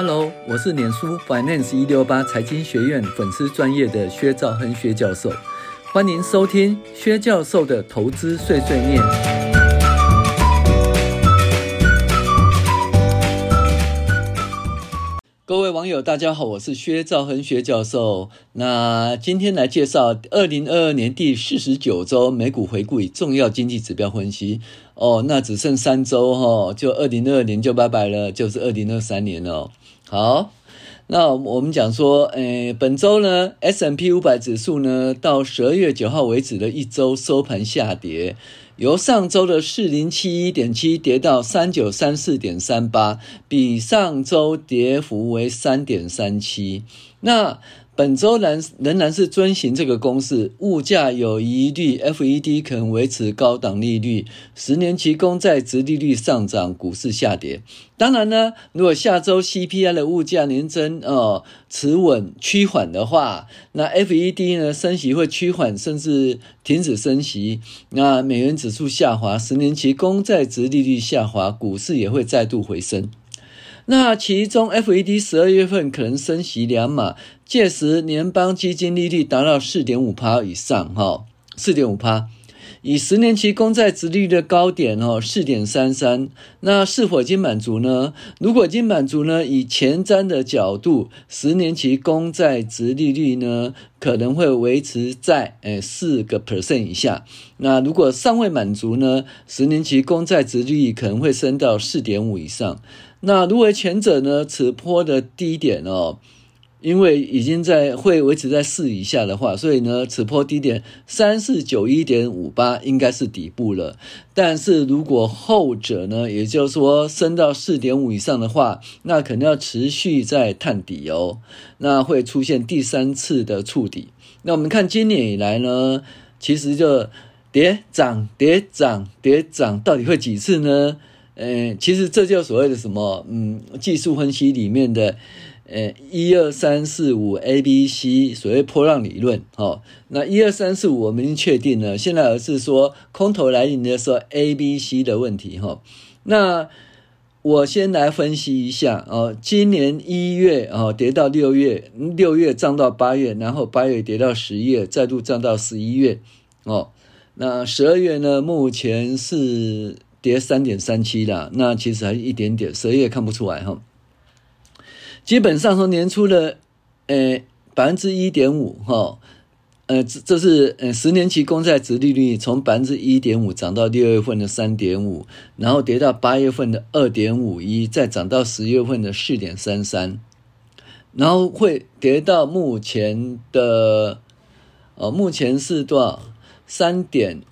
Hello，我是脸书 Finance 一六八财经学院粉丝专业的薛兆亨薛教授，欢迎收听薛教授的投资碎碎念。各位网友，大家好，我是薛兆亨薛教授。那今天来介绍二零二二年第四十九周美股回顾与重要经济指标分析。哦，那只剩三周哈，就二零二二年就拜拜了，就是二零二三年了。好，那我们讲说，诶，本周呢，S M P 五百指数呢，到十二月九号为止的一周收盘下跌，由上周的四零七一点七跌到三九三四点三八，比上周跌幅为三点三七。那本周仍仍然是遵循这个公式，物价有疑虑，FED 可能维持高档利率，十年期公债殖利率上涨，股市下跌。当然呢，如果下周 CPI 的物价年增哦持稳趋缓的话，那 FED 呢升息会趋缓，甚至停止升息。那美元指数下滑，十年期公债殖利率下滑，股市也会再度回升。那其中，FED 十二月份可能升息两码，届时联邦基金利率达到四点五趴以上，哈，四点五趴，以十年期公债殖利率的高点哦，四点三三，那是否已经满足呢？如果已经满足呢？以前瞻的角度，十年期公债殖利率呢可能会维持在诶四个 percent 以下。那如果尚未满足呢？十年期公债殖利率可能会升到四点五以上。那如果前者呢，此波的低点哦，因为已经在会维持在四以下的话，所以呢，此波低点三四九一点五八应该是底部了。但是如果后者呢，也就是说升到四点五以上的话，那可能要持续在探底哦，那会出现第三次的触底。那我们看今年以来呢，其实就跌涨跌涨跌涨，到底会几次呢？呃，其实这就所谓的什么，嗯，技术分析里面的，呃，一二三四五 A B C，所谓波浪理论，哦，那一二三四五我们已经确定了，现在而是说空头来临的时候 A B C 的问题，哈、哦，那我先来分析一下，哦，今年一月哦跌到六月，六月涨到八月，然后八月跌到十月，再度涨到十一月，哦，那十二月呢，目前是。跌三点三七啦，那其实还是一点点，十一月看不出来哈。基本上从年初的呃百分之一点五哈，呃这这是呃十年期公债殖利率从百分之一点五涨到六月份的三点五，然后跌到八月份的二点五一，再涨到十月份的四点三三，然后会跌到目前的哦，目前是多少？三点。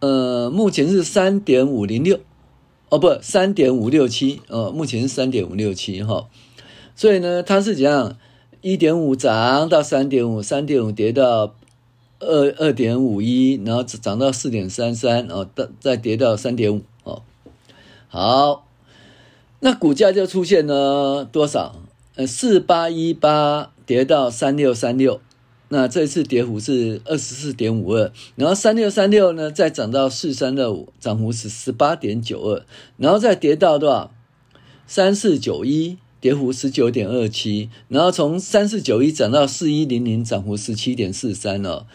呃，目前是三点五零六，哦不，三点五六七，哦，目前是三点五六七哈，所以呢，它是怎样？一点五涨到三点五，三点五跌到二二点五一，然后涨到四点三三，哦，再再跌到三点五，哦，好，那股价就出现了多少？呃，四八一八跌到三六三六。那这次跌幅是二十四点五二，然后三六三六呢，再涨到四三二五，涨幅是十八点九二，然后再跌到多少？三四九一，跌幅十九点二七，然后从三四九一涨到四一零零，涨幅十七点四三了。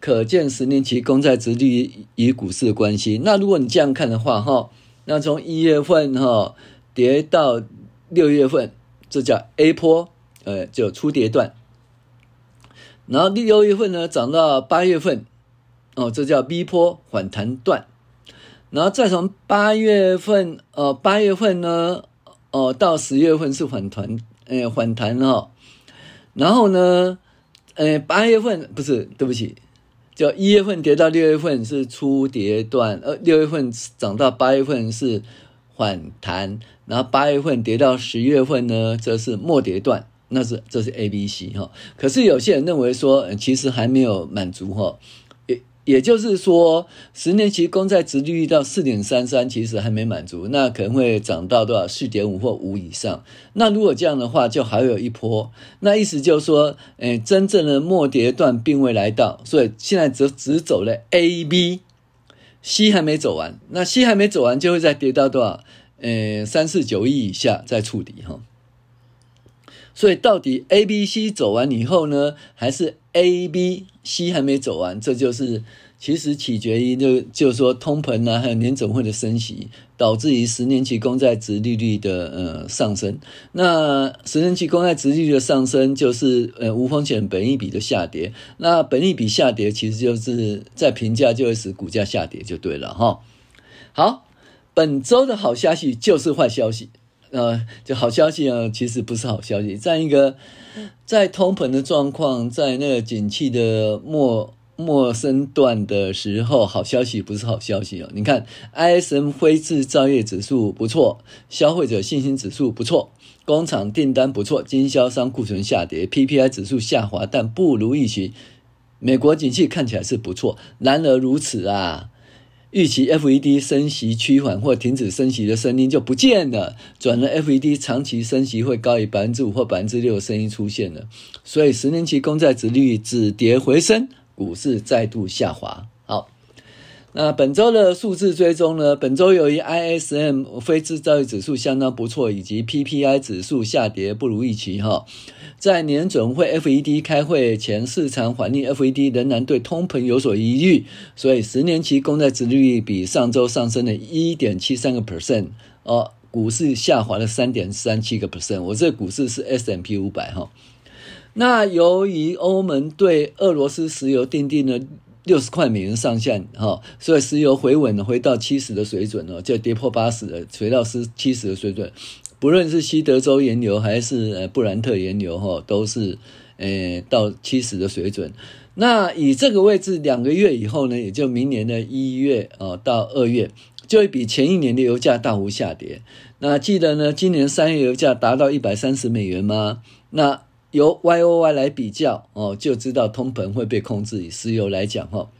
可见十年期公债殖利率与股市的关系。那如果你这样看的话，哈，那从一月份哈跌到六月份，这叫 A 波，呃，就初跌段。然后第六月份呢，涨到八月份，哦，这叫 B 波反弹段。然后再从八月份，哦，八月份呢，哦，到十月份是反弹，呃，反弹哈。然后呢，呃，八月份不是，对不起，叫一月份跌到六月份是初跌段，呃，六月份涨到八月份是反弹，然后八月份跌到十月份呢，这是末跌段。那是这是 A、B、C 哈，可是有些人认为说，其实还没有满足哈，也也就是说，十年期公债殖利率到四点三三，其实还没满足，那可能会涨到多少？四点五或五以上。那如果这样的话，就还有一波。那意思就是说，诶，真正的末跌段并未来到，所以现在只只走了 A、B、C 还没走完。那 C 还没走完，就会再跌到多少？呃三四九亿以下再触底哈。所以到底 A、B、C 走完以后呢，还是 A、B、C 还没走完？这就是其实取决于就就是说通膨啊，还有年总会的升息，导致于十年期公债殖利率的呃上升。那十年期公债殖利率的上升，就是呃无风险本益比的下跌。那本益比下跌，其实就是在评价就会使股价下跌，就对了哈。好，本周的好消息就是坏消息。呃，就好消息啊，其实不是好消息。在一个在通膨的状况，在那个景气的末末升段的时候，好消息不是好消息哦。你看，ISM 非制造业指数不错，消费者信心指数不错，工厂订单不错，经销商库存下跌，PPI 指数下滑，但不如预期。美国景气看起来是不错，然而如此啊。预期 FED 升息趋缓或停止升息的声音就不见了，转了 FED 长期升息会高于百分之五或百分之六的声音出现了，所以十年期公债殖利率止跌回升，股市再度下滑。好。那本周的数字追踪呢？本周由于 ISM 非制造业指数相当不错，以及 PPI 指数下跌不如预期哈，在年准会 FED 开会前，市场反映 FED 仍然对通膨有所疑虑，所以十年期公债殖利率比上周上升了一点七三个 percent 哦，股市下滑了三点三七个 percent。我这股市是 S M P 五百哈。那由于欧盟对俄罗斯石油订定了。六十块美元上限，哈，所以石油回稳，回到七十的水准哦，就跌破八十的，回到是七十的水准。不论是西德州原油还是呃布兰特原油，哈，都是呃到七十的水准。那以这个位置，两个月以后呢，也就明年的一月哦到二月，就会比前一年的油价大幅下跌。那记得呢，今年三月油价达到一百三十美元吗？那由 Y O Y 来比较哦，就知道通膨会被控制。以石油来讲哈，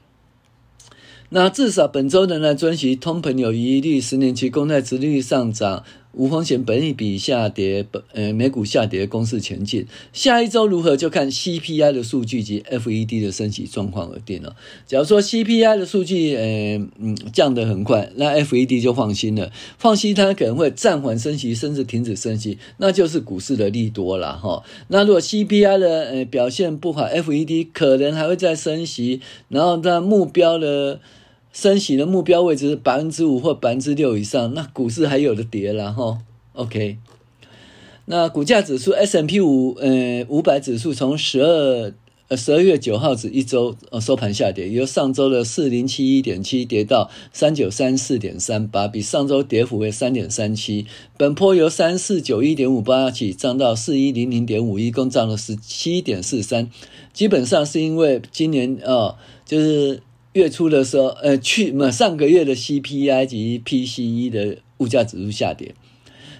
那至少本周仍然遵循通膨有疑虑，十年期公债殖利率上涨。无风险本益比下跌，本呃美股下跌公司前进。下一周如何就看 CPI 的数据及 FED 的升息状况而定了。假如说 CPI 的数据呃嗯降得很快，那 FED 就放心了，放心它可能会暂缓升息，甚至停止升息，那就是股市的利多了哈。那如果 CPI 的呃表现不好，FED 可能还会再升息，然后它目标的。升息的目标位置是百分之五或百分之六以上，那股市还有的跌了哈。OK，那股价指数 S M P 五呃五百指数从十二呃十二月九号止一周呃收盘下跌，由上周的四零七一点七跌到三九三四点三八，比上周跌幅为三点三七。本波由三四九一点五八起涨到四一零零点五一，共涨了十七点四三。基本上是因为今年、呃、就是。月初的时候，呃，去嘛上个月的 CPI 及 PCE 的物价指数下跌，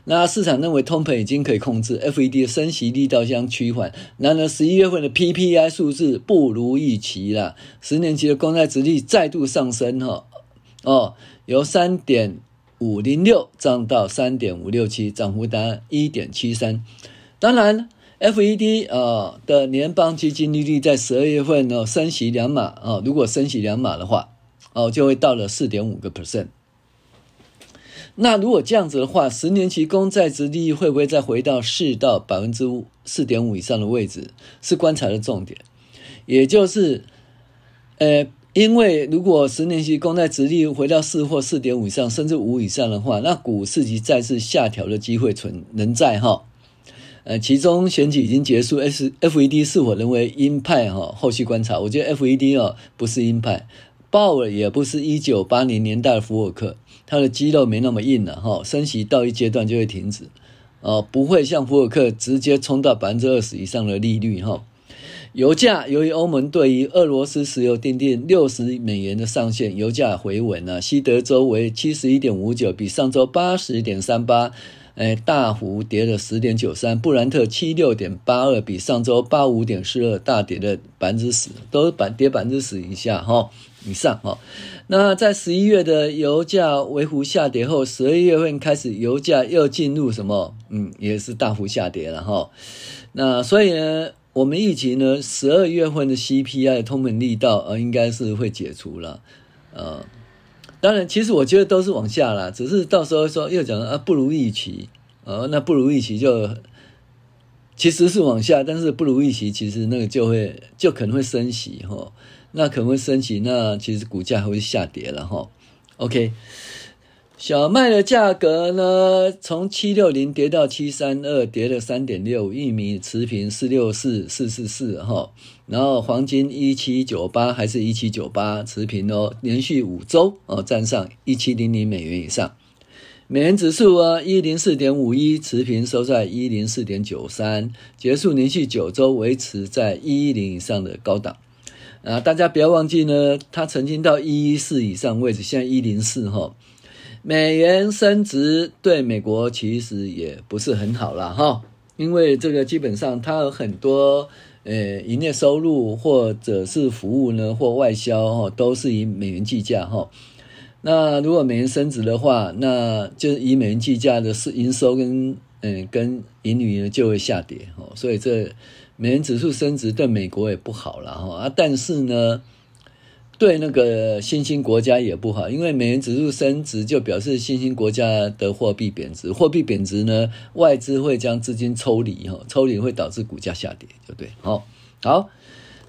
那市场认为通膨已经可以控制，FED 的升息力道将趋缓。然而十一月份的 PPI 数字不如预期了，十年期的公债殖率再度上升，哈，哦，由三点五零六涨到三点五六七，涨幅达一点七三。当然。FED 啊的联邦基金利率在十二月份呢升息两码啊，如果升息两码的话，哦就会到了四点五个 percent。那如果这样子的话，十年期公债殖利率会不会再回到四到百分之四点五以上的位置？是观察的重点。也就是，呃，因为如果十年期公债殖利率回到四或四点五以上，甚至五以上的话，那股市及再次下调的机会存仍在哈。呃，其中选举已经结束，S F E D 是否仍为鹰派？哈，后续观察。我觉得 F E D 哦不是鹰派，鲍尔也不是一九八零年代的福尔克，他的肌肉没那么硬了哈。升息到一阶段就会停止，哦，不会像福尔克直接冲到百分之二十以上的利率哈。油价由于欧盟对于俄罗斯石油订定六十美元的上限，油价回稳了。西德州为七十一点五九，比上周八十点三八。哎，大幅跌了十点九三，布兰特七六点八二，比上周八五点四二大跌了百分之十，都是跌百分之十以下哈，以上哈。那在十一月的油价微幅下跌后，十二月份开始油价又进入什么？嗯，也是大幅下跌了哈。那所以呢，我们预期呢，十二月份的 CPI 通膨力道呃，应该是会解除了，呃。当然，其实我觉得都是往下啦，只是到时候说又讲啊不如预期，哦，那不如预期就其实是往下，但是不如预期，其实那个就会就可能会升息哈，那可能会升息，那其实股价还会下跌了哈。OK。小麦的价格呢，从七六零跌到七三二，跌了三点六。玉米持平四六四四四四哈，然后黄金一七九八还是一七九八持平哦，连续五周哦站上一七零零美元以上。美元指数啊一零四点五一持平，收在一零四点九三，结束连续九周维持在一一零以上的高档啊！大家不要忘记呢，它曾经到一一四以上位置，现在一零四哈。美元升值对美国其实也不是很好啦哈，因为这个基本上它有很多呃营业收入或者是服务呢或外销哈都是以美元计价哈。那如果美元升值的话，那就是以美元计价的是营收跟嗯跟盈余呢就会下跌哈，所以这美元指数升值对美国也不好了哈啊，但是呢。对那个新兴国家也不好，因为美元指数升值就表示新兴国家的货币贬值，货币贬值呢，外资会将资金抽离哈，抽离会导致股价下跌，就对。好，好，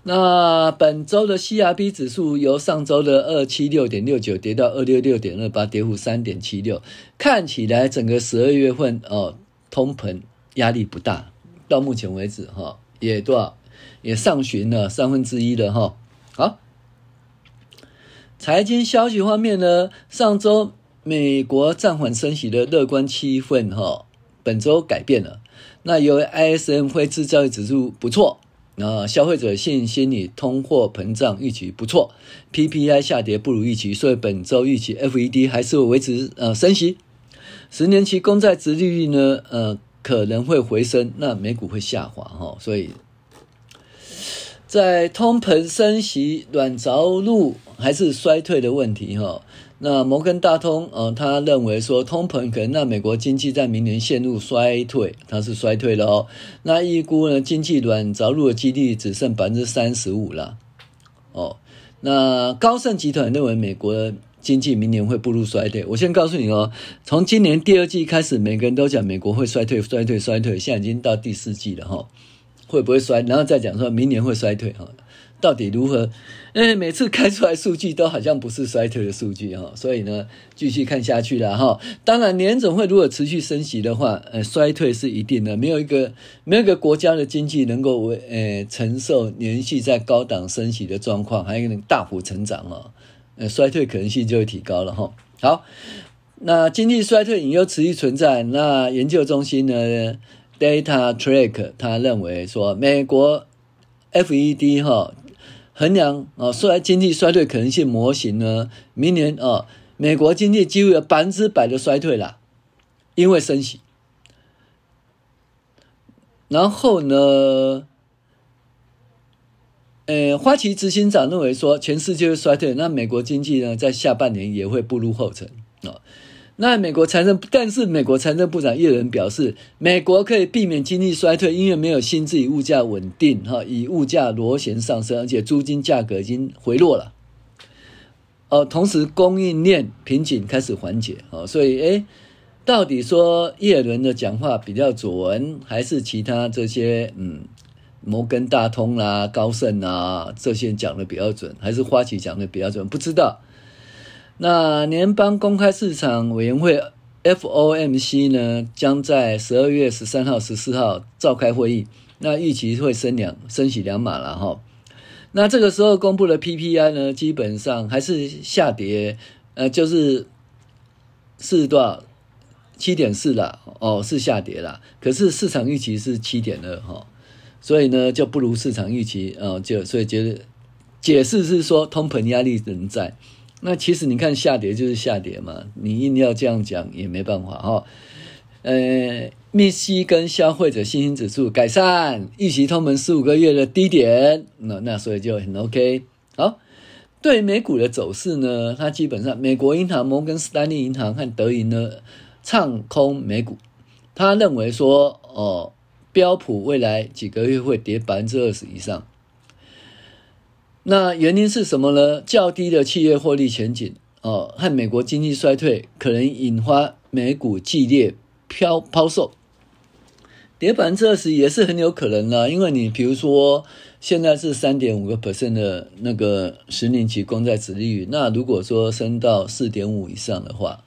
那本周的 CRB 指数由上周的二七六点六九跌到二六六点二八，跌幅三点七六，看起来整个十二月份哦，通膨压力不大，到目前为止哈，也多少也上寻了三分之一了哈，财经消息方面呢，上周美国暂缓升息的乐观气氛哈，本周改变了。那由于 ISM 非制造业指数不错，啊，消费者信心与通货膨胀预期不错，PPI 下跌不如预期，所以本周预期 FED 还是会维持呃升息。十年期公债殖利率呢，呃可能会回升，那美股会下滑哈，所以。在通膨升息软着陆还是衰退的问题哈，那摩根大通呃他认为说通膨可能让美国经济在明年陷入衰退，它是衰退了哦。那预估呢经济软着陆的几率只剩百分之三十五了哦。那高盛集团认为美国经济明年会步入衰退。我先告诉你哦，从今年第二季开始，每个人都讲美国会衰退、衰退、衰退，现在已经到第四季了哈。会不会衰？然后再讲说明年会衰退哈，到底如何？诶，每次开出来数据都好像不是衰退的数据哈，所以呢，继续看下去了哈。当然，年总会如果持续升息的话，呃，衰退是一定的。没有一个没有一个国家的经济能够为呃承受连续在高档升息的状况，还有大幅成长哦，呃，衰退可能性就会提高了哈。好，那经济衰退隐忧持续存在，那研究中心呢？Data Track，他认为说，美国 FED 哈衡量啊，衰经济衰退可能性模型呢，明年啊，美国经济几乎有百分之百的衰退了，因为升息。然后呢，呃，花旗执行长认为说，全世界会衰退，那美国经济呢，在下半年也会步入后尘啊。那美国财政，但是美国财政部长耶伦表示，美国可以避免经济衰退，因为没有新制，以物价稳定，哈，以物价螺旋上升，而且租金价格已经回落了。哦，同时供应链瓶颈开始缓解，哦，所以，诶，到底说耶伦的讲话比较准，还是其他这些，嗯，摩根大通啦、高盛啊这些讲的比较准，还是花旗讲的比较准？不知道。那联邦公开市场委员会 FOMC 呢，将在十二月十三号、十四号召开会议。那预期会升两升息两码了哈。那这个时候公布的 PPI 呢，基本上还是下跌，呃，就是是多少？七点四了哦，是下跌了。可是市场预期是七点二哈，所以呢就不如市场预期啊，就所以觉得解释是说通膨压力仍在。那其实你看下跌就是下跌嘛，你硬要这样讲也没办法哈。呃，密西根消费者信心指数改善，预期通膨十五个月的低点，那那所以就很 OK。好，对美股的走势呢，它基本上美国银行摩根士丹利银行和德银呢唱空美股，他认为说哦，标普未来几个月会跌百分之二十以上。那原因是什么呢？较低的企业获利前景，哦和美国经济衰退可能引发美股剧烈飘抛售，跌百分之二十也是很有可能的，因为你比如说现在是三点五个 percent 的那个十年期公债殖利率，那如果说升到四点五以上的话，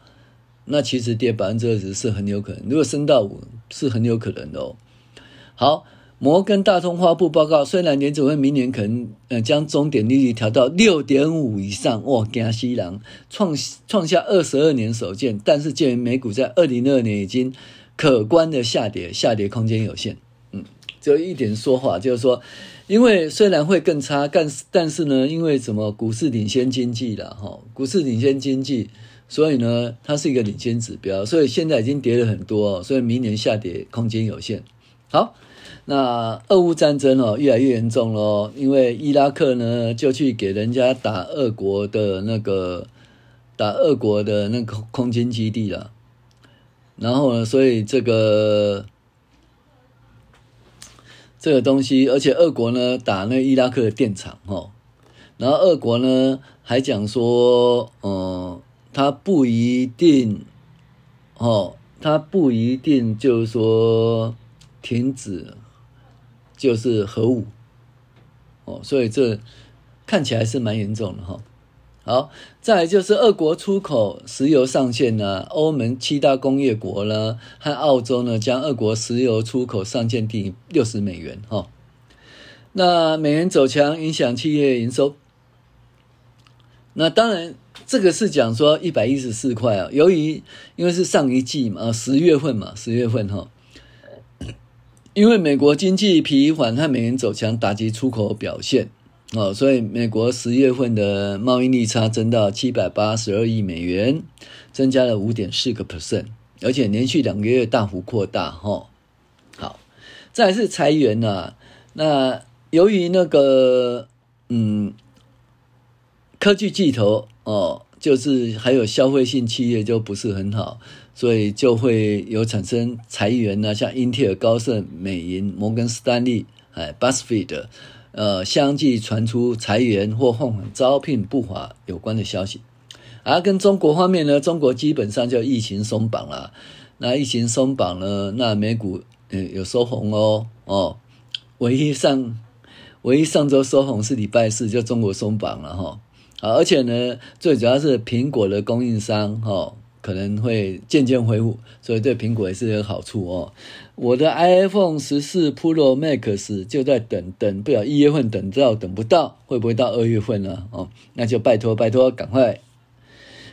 那其实跌百分之二十是很有可能，如果升到五是很有可能的哦。好。摩根大通发布报告，虽然联准会明年可能呃将终点利率调到六点五以上，哇，惊死人，创创下二十二年首见，但是鉴于美股在二零二二年已经可观的下跌，下跌空间有限。嗯，只有一点说法，就是说，因为虽然会更差，但是但是呢，因为什么股市领先经济了哈，股市领先经济，所以呢，它是一个领先指标，所以现在已经跌了很多，所以明年下跌空间有限。好。那俄乌战争哦，越来越严重咯，因为伊拉克呢就去给人家打俄国的那个打俄国的那个空军基地了，然后呢，所以这个这个东西，而且俄国呢打那伊拉克的电厂哦，然后俄国呢还讲说，嗯，他不一定哦，他不一定就是说停止。就是核武，哦，所以这看起来是蛮严重的哈。好，再就是俄国出口石油上限呢，欧盟七大工业国呢和澳洲呢将俄国石油出口上限定六十美元哈。那美元走强影响企业营收，那当然这个是讲说一百一十四块啊，由于因为是上一季嘛，十月份嘛，十月份哈。因为美国经济疲缓和美元走强打击出口表现，哦，所以美国十月份的贸易逆差增到七百八十二亿美元，增加了五点四个 percent，而且连续两个月大幅扩大，哈。好，再来是裁员呐，那由于那个嗯，科技巨头哦。就是还有消费性企业就不是很好，所以就会有产生裁员呢，像英特尔、高盛、美银、摩根士丹利、哎、BuzzFeed，呃，相继传出裁员或放缓招聘步伐有关的消息。而跟中国方面呢，中国基本上就疫情松绑了。那疫情松绑呢，那美股呃有收红哦哦，唯一上唯一上周收红是礼拜四，就中国松绑了哈。啊，而且呢，最主要是苹果的供应商哈，可能会渐渐恢复，所以对苹果也是有好处哦。我的 iPhone 十四 Pro Max 就在等等，不了一月份等到等不到，会不会到二月份呢？哦，那就拜托拜托，赶快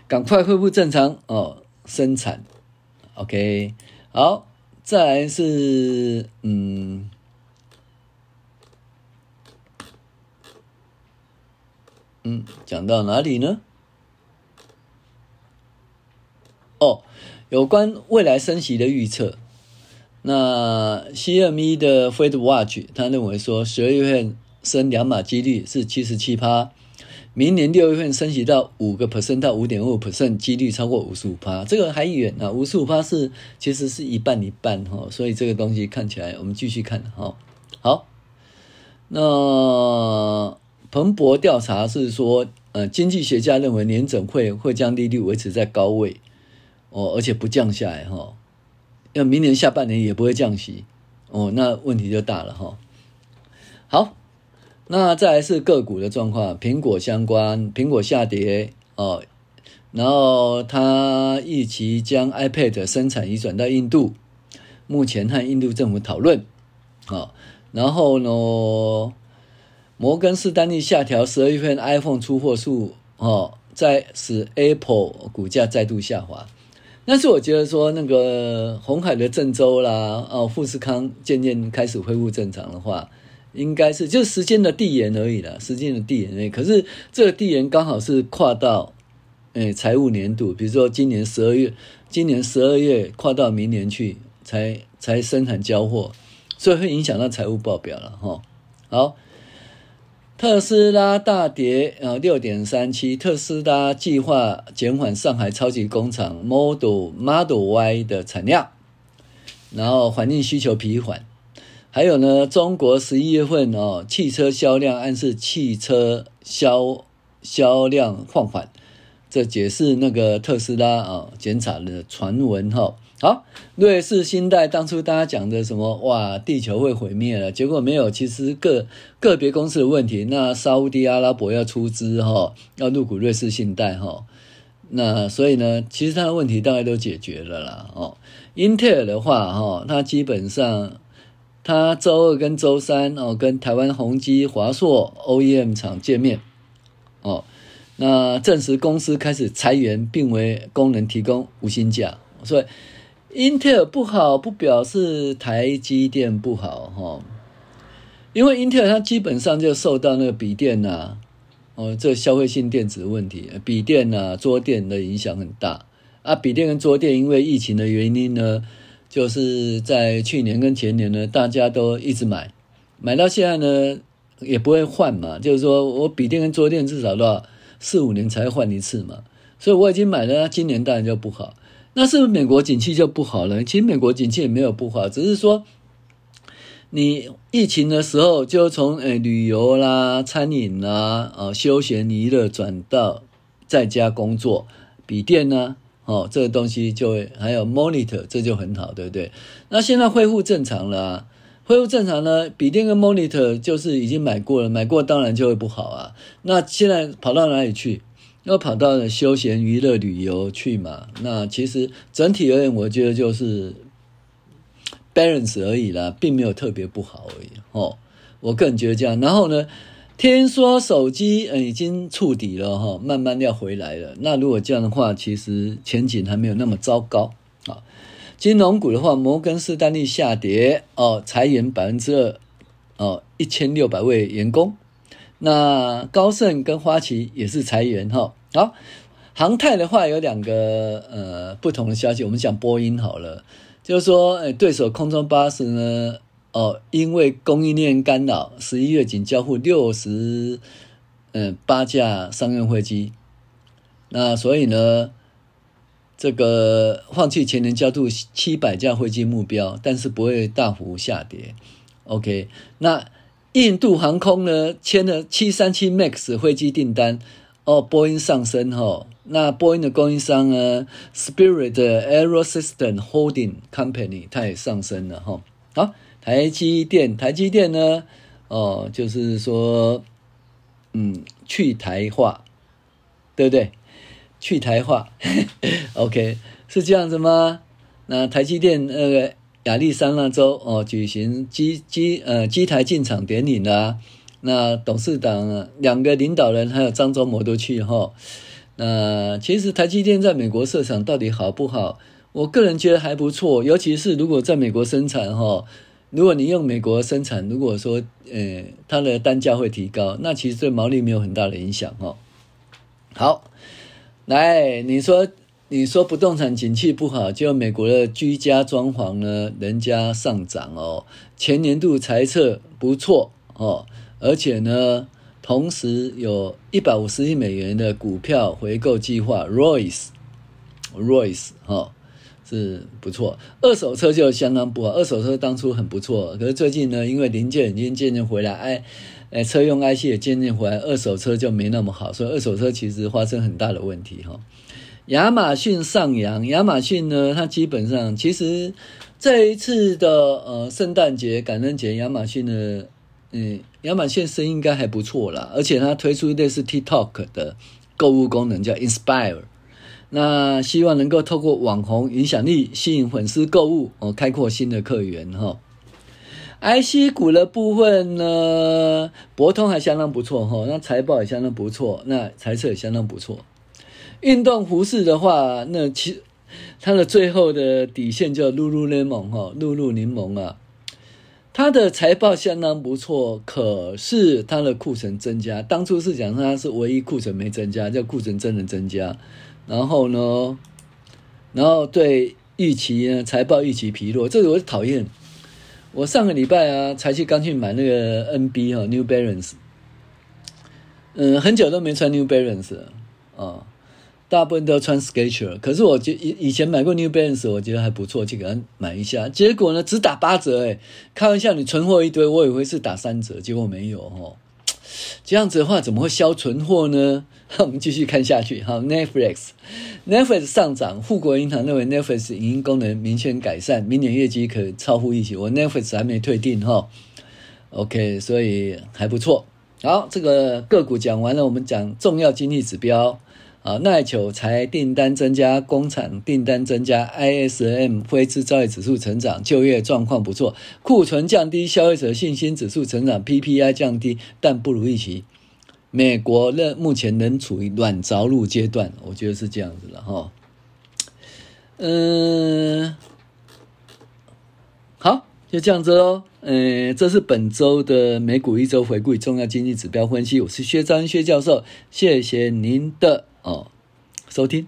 赶快恢复正常哦，生产。OK，好，再来是嗯。嗯，讲到哪里呢？哦，有关未来升息的预测。那 CME 的 Fed Watch 他认为说，十二月份升两码几率是七十七趴，明年六月份升息到五个 percent 到五点五 percent 几率超过五十五趴，这个还远啊，五十五趴是其实是一半一半哈，所以这个东西看起来我们继续看哈。好，那。彭博调查是说，呃，经济学家认为联准会会将利率维持在高位，哦，而且不降下来哈，要明年下半年也不会降息，哦，那问题就大了哈。好，那再来是个股的状况，苹果相关，苹果下跌哦，然后他预期将 iPad 生产移转到印度，目前和印度政府讨论，啊，然后呢？摩根士丹利下调十二月份 iPhone 出货数，哦，在使 Apple 股价再度下滑。但是我觉得说，那个红海的郑州啦，哦，富士康渐渐开始恢复正常的话，应该是就是时间的递延而已啦，时间的递延而已。可是这个递延刚好是跨到，诶，财务年度，比如说今年十二月，今年十二月跨到明年去才才生产交货，所以会影响到财务报表了哈。好。特斯拉大跌呃，六点三七。特斯拉计划减缓上海超级工厂 Model Model Y 的产量，然后环境需求疲缓，还有呢，中国十一月份哦，汽车销量暗示汽车销销量放缓，这解释那个特斯拉啊减产的传闻哈。好，瑞士信贷当初大家讲的什么哇，地球会毁灭了，结果没有，其实个个别公司的问题。那沙乌地阿拉伯要出资哈，要入股瑞士信贷哈。那所以呢，其实它的问题大概都解决了啦哦。英特尔的话哈，它基本上它周二跟周三哦，跟台湾宏基、华硕 OEM 厂见面哦，那证实公司开始裁员，并为工人提供无薪假，所以。英特尔不好不表示台积电不好哈，因为英特尔它基本上就受到那个笔电呐，哦，这消费性电子的问题，笔电呐、桌电的影响很大啊。笔电跟桌电因为疫情的原因呢，就是在去年跟前年呢，大家都一直买，买到现在呢也不会换嘛，就是说我笔电跟桌电至少都要四五年才换一次嘛，所以我已经买了，今年当然就不好。那是不是美国景气就不好了？其实美国景气也没有不好，只是说你疫情的时候就从诶旅游啦、餐饮啦、哦休闲娱乐转到在家工作，笔电呢，哦这个东西就会还有 monitor，这就很好，对不对？那现在恢复正常了啊，恢复正常呢，笔电跟 monitor 就是已经买过了，买过当然就会不好啊。那现在跑到哪里去？要跑到了休闲娱乐旅游去嘛？那其实整体而言，我觉得就是 balance 而已啦，并没有特别不好而已哦。我个人觉得这样。然后呢，听说手机嗯已经触底了哈，慢慢要回来了。那如果这样的话，其实前景还没有那么糟糕啊。金融股的话，摩根士丹利下跌哦，裁员百分之二哦，一千六百位员工。那高盛跟花旗也是裁员哈，好，航太的话有两个呃不同的消息，我们讲波音好了，就是说，诶对手空中巴士呢，哦，因为供应链干扰，十一月仅交付六十嗯八架商用飞机，那所以呢，这个放弃前年交付七百架飞机目标，但是不会大幅下跌，OK，那。印度航空呢签了七三七 MAX 飞机订单，哦，波音上升哈、那波音的供应商呢，Spirit AeroSystems Holding Company 它也上升了哈、好，台积电，台积电呢，哦，就是说，嗯，去台化，对不对？去台化，OK，是这样子吗？那台积电那个。呃亚利桑那州哦，举行机机呃机台进场典礼啦。那董事长两个领导人还有张忠谋都去哈。那其实台积电在美国设厂到底好不好？我个人觉得还不错，尤其是如果在美国生产哈，如果你用美国生产，如果说呃它的单价会提高，那其实对毛利没有很大的影响哈。好，来你说。你说不动产景气不好，就美国的居家装潢呢，人家上涨哦，前年度财测不错哦，而且呢，同时有一百五十亿美元的股票回购计划，Royce，Royce 哈是不错，二手车就相当不好，二手车当初很不错，可是最近呢，因为零件已经渐渐回来，哎哎，车用 IC 也渐渐回来，二手车就没那么好，所以二手车其实发生很大的问题哈。亚马逊上扬，亚马逊呢，它基本上其实这一次的呃圣诞节、感恩节，亚马逊的嗯，亚马逊生意应该还不错啦，而且它推出类似 TikTok 的购物功能，叫 Inspire，那希望能够透过网红影响力吸引粉丝购物哦，开阔新的客源哈。IC 股的部分呢，博通还相当不错哈，那财报也相当不错，那财测也相当不错。运动服饰的话，那其它的最后的底线叫露露柠檬哈，露露柠檬啊，它的财报相当不错，可是它的库存增加，当初是讲它是唯一库存没增加，叫库存真的增加，然后呢，然后对预期呢财报预期疲弱，这个我讨厌。我上个礼拜啊才去刚去买那个 NB 哈 New Balance，嗯，很久都没穿 New Balance 了啊。大部分都穿 Skechers，可是我觉以以前买过 New Balance，我觉得还不错，就给他买一下。结果呢，只打八折，诶开玩笑，你存货一堆，我以为是打三折，结果没有哦。这样子的话，怎么会销存货呢？我们继续看下去。好，Netflix，Netflix 上涨，富国银行认为 Netflix 影音功能明显改善，明年业绩可超乎预期。我 Netflix 还没退订哈，OK，所以还不错。好，这个个股讲完了，我们讲重要经济指标。啊，耐久财订单增加，工厂订单增加，ISM 非制造业指数成长，就业状况不错，库存降低，消费者信心指数成长，PPI 降低，但不如预期。美国仍目前仍处于软着陆阶段，我觉得是这样子了哈。嗯，好，就这样子喽。嗯，这是本周的美股一周回顾重要经济指标分析。我是薛章薛教授，谢谢您的。哦，收听。